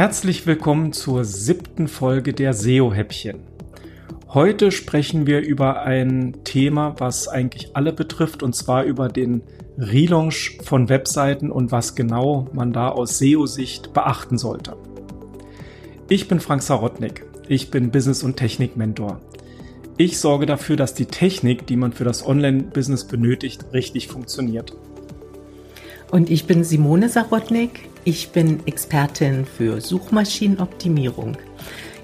Herzlich willkommen zur siebten Folge der SEO-Häppchen. Heute sprechen wir über ein Thema, was eigentlich alle betrifft, und zwar über den Relaunch von Webseiten und was genau man da aus SEO-Sicht beachten sollte. Ich bin Frank Sarotnik. Ich bin Business- und Technik-Mentor. Ich sorge dafür, dass die Technik, die man für das Online-Business benötigt, richtig funktioniert. Und ich bin Simone Sarotnik. Ich bin Expertin für Suchmaschinenoptimierung.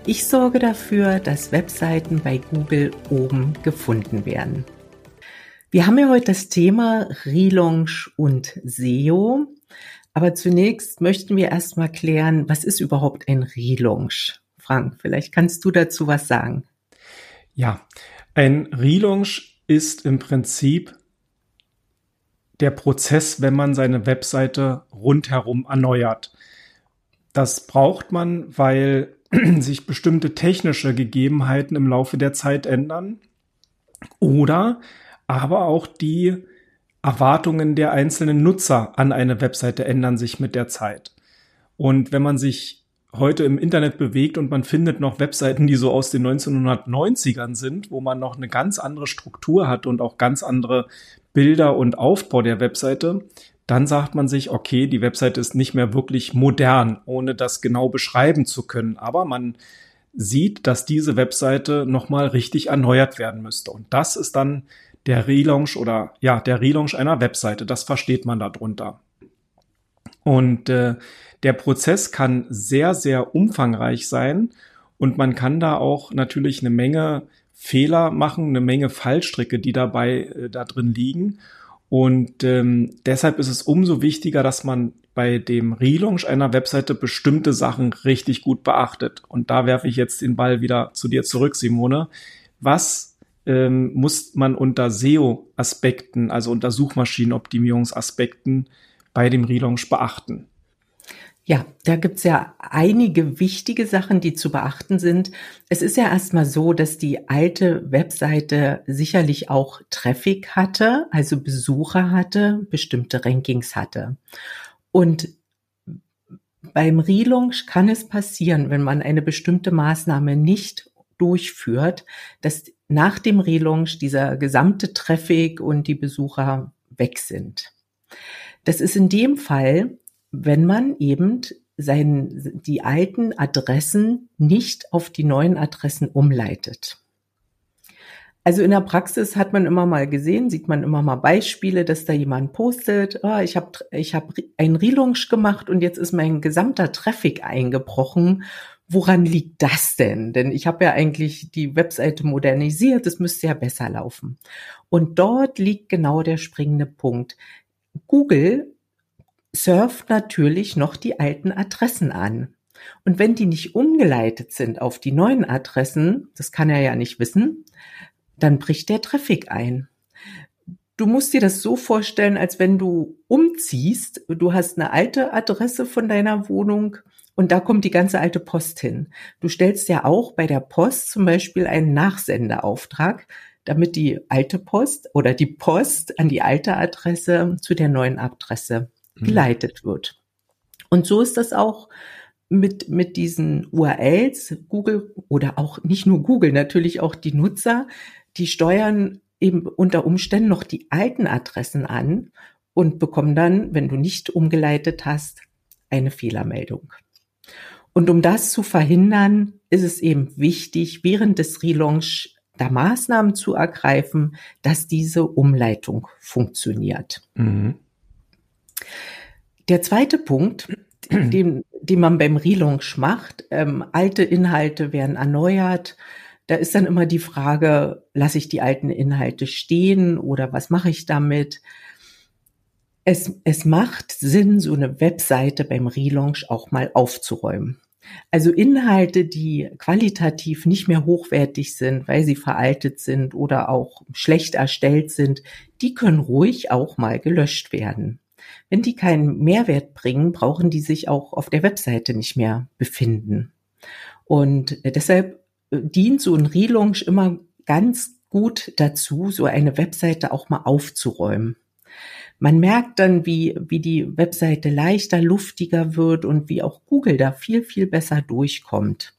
Ich sorge dafür, dass Webseiten bei Google oben gefunden werden. Wir haben ja heute das Thema Relaunch und SEO. Aber zunächst möchten wir erstmal klären, was ist überhaupt ein Relaunch? Frank, vielleicht kannst du dazu was sagen. Ja, ein Relaunch ist im Prinzip der Prozess, wenn man seine Webseite rundherum erneuert. Das braucht man, weil sich bestimmte technische Gegebenheiten im Laufe der Zeit ändern oder aber auch die Erwartungen der einzelnen Nutzer an eine Webseite ändern sich mit der Zeit. Und wenn man sich heute im Internet bewegt und man findet noch Webseiten, die so aus den 1990ern sind, wo man noch eine ganz andere Struktur hat und auch ganz andere Bilder und Aufbau der Webseite, dann sagt man sich, okay, die Webseite ist nicht mehr wirklich modern, ohne das genau beschreiben zu können. Aber man sieht, dass diese Webseite nochmal richtig erneuert werden müsste. Und das ist dann der Relaunch oder ja, der Relaunch einer Webseite. Das versteht man darunter. Und äh, der Prozess kann sehr, sehr umfangreich sein und man kann da auch natürlich eine Menge Fehler machen, eine Menge Fallstricke, die dabei äh, da drin liegen. Und ähm, deshalb ist es umso wichtiger, dass man bei dem Relaunch einer Webseite bestimmte Sachen richtig gut beachtet. Und da werfe ich jetzt den Ball wieder zu dir zurück, Simone. Was ähm, muss man unter SEO-Aspekten, also unter Suchmaschinenoptimierungsaspekten bei dem Relaunch beachten? Ja, da gibt's ja einige wichtige Sachen, die zu beachten sind. Es ist ja erstmal so, dass die alte Webseite sicherlich auch Traffic hatte, also Besucher hatte, bestimmte Rankings hatte. Und beim Relaunch kann es passieren, wenn man eine bestimmte Maßnahme nicht durchführt, dass nach dem Relaunch dieser gesamte Traffic und die Besucher weg sind. Das ist in dem Fall wenn man eben sein, die alten Adressen nicht auf die neuen Adressen umleitet. Also in der Praxis hat man immer mal gesehen, sieht man immer mal Beispiele, dass da jemand postet, oh, ich habe ich hab ein Relaunch gemacht und jetzt ist mein gesamter Traffic eingebrochen. Woran liegt das denn? Denn ich habe ja eigentlich die Webseite modernisiert, es müsste ja besser laufen. Und dort liegt genau der springende Punkt. Google surft natürlich noch die alten Adressen an. Und wenn die nicht umgeleitet sind auf die neuen Adressen, das kann er ja nicht wissen, dann bricht der Traffic ein. Du musst dir das so vorstellen, als wenn du umziehst, du hast eine alte Adresse von deiner Wohnung und da kommt die ganze alte Post hin. Du stellst ja auch bei der Post zum Beispiel einen Nachsendeauftrag, damit die alte Post oder die Post an die alte Adresse zu der neuen Adresse. Geleitet wird. Und so ist das auch mit, mit diesen URLs, Google oder auch nicht nur Google, natürlich auch die Nutzer, die steuern eben unter Umständen noch die alten Adressen an und bekommen dann, wenn du nicht umgeleitet hast, eine Fehlermeldung. Und um das zu verhindern, ist es eben wichtig, während des Relaunch da Maßnahmen zu ergreifen, dass diese Umleitung funktioniert. Mhm. Der zweite Punkt, den, den man beim Relaunch macht, ähm, alte Inhalte werden erneuert. Da ist dann immer die Frage, lasse ich die alten Inhalte stehen oder was mache ich damit? Es, es macht Sinn, so eine Webseite beim Relaunch auch mal aufzuräumen. Also Inhalte, die qualitativ nicht mehr hochwertig sind, weil sie veraltet sind oder auch schlecht erstellt sind, die können ruhig auch mal gelöscht werden. Wenn die keinen Mehrwert bringen, brauchen die sich auch auf der Webseite nicht mehr befinden. Und äh, deshalb äh, dient so ein Relaunch immer ganz gut dazu, so eine Webseite auch mal aufzuräumen. man merkt dann, wie, wie die Webseite leichter, luftiger wird und wie auch Google da viel, viel besser durchkommt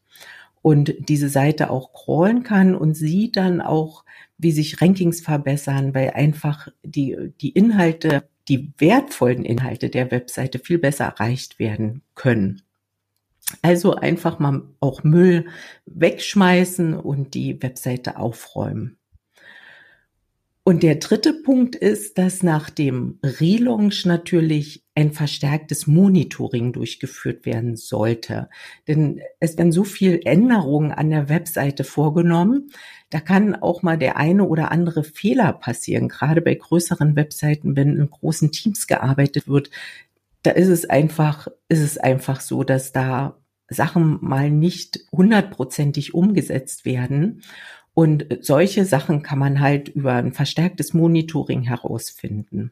und diese Seite auch crawlen kann und sieht dann auch, wie sich Rankings verbessern, weil einfach die, die Inhalte, die wertvollen Inhalte der Webseite viel besser erreicht werden können. Also einfach mal auch Müll wegschmeißen und die Webseite aufräumen. Und der dritte Punkt ist, dass nach dem Relaunch natürlich ein verstärktes Monitoring durchgeführt werden sollte. Denn es werden so viel Änderungen an der Webseite vorgenommen. Da kann auch mal der eine oder andere Fehler passieren. Gerade bei größeren Webseiten, wenn in großen Teams gearbeitet wird, da ist es einfach, ist es einfach so, dass da Sachen mal nicht hundertprozentig umgesetzt werden. Und solche Sachen kann man halt über ein verstärktes Monitoring herausfinden,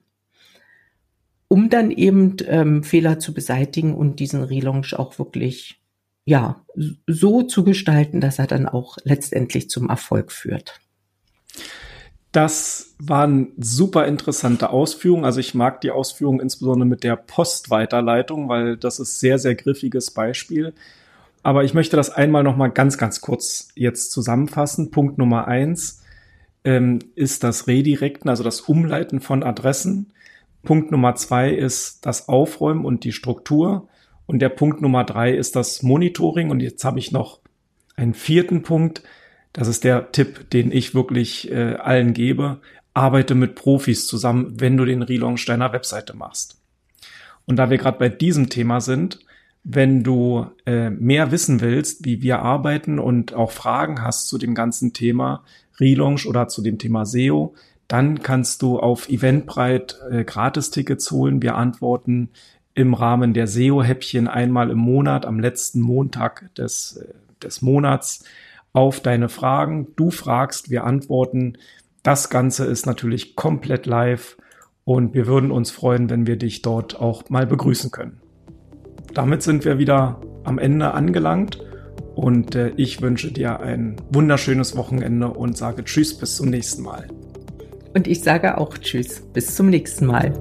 um dann eben ähm, Fehler zu beseitigen und diesen Relaunch auch wirklich ja so zu gestalten, dass er dann auch letztendlich zum Erfolg führt. Das waren super interessante Ausführungen. Also ich mag die Ausführungen insbesondere mit der Postweiterleitung, weil das ist sehr, sehr griffiges Beispiel. Aber ich möchte das einmal noch mal ganz, ganz kurz jetzt zusammenfassen. Punkt Nummer eins ähm, ist das Redirekten, also das Umleiten von Adressen. Punkt Nummer zwei ist das Aufräumen und die Struktur. Und der Punkt Nummer drei ist das Monitoring. Und jetzt habe ich noch einen vierten Punkt. Das ist der Tipp, den ich wirklich äh, allen gebe. Arbeite mit Profis zusammen, wenn du den Relaunch deiner Webseite machst. Und da wir gerade bei diesem Thema sind, wenn du äh, mehr wissen willst, wie wir arbeiten und auch Fragen hast zu dem ganzen Thema Relaunch oder zu dem Thema SEO, dann kannst du auf Eventbrite äh, Gratis-Tickets holen. Wir antworten im Rahmen der SEO-Häppchen einmal im Monat, am letzten Montag des, äh, des Monats auf deine Fragen. Du fragst, wir antworten. Das Ganze ist natürlich komplett live und wir würden uns freuen, wenn wir dich dort auch mal begrüßen können damit sind wir wieder am Ende angelangt und äh, ich wünsche dir ein wunderschönes Wochenende und sage Tschüss bis zum nächsten Mal. Und ich sage auch Tschüss bis zum nächsten Mal.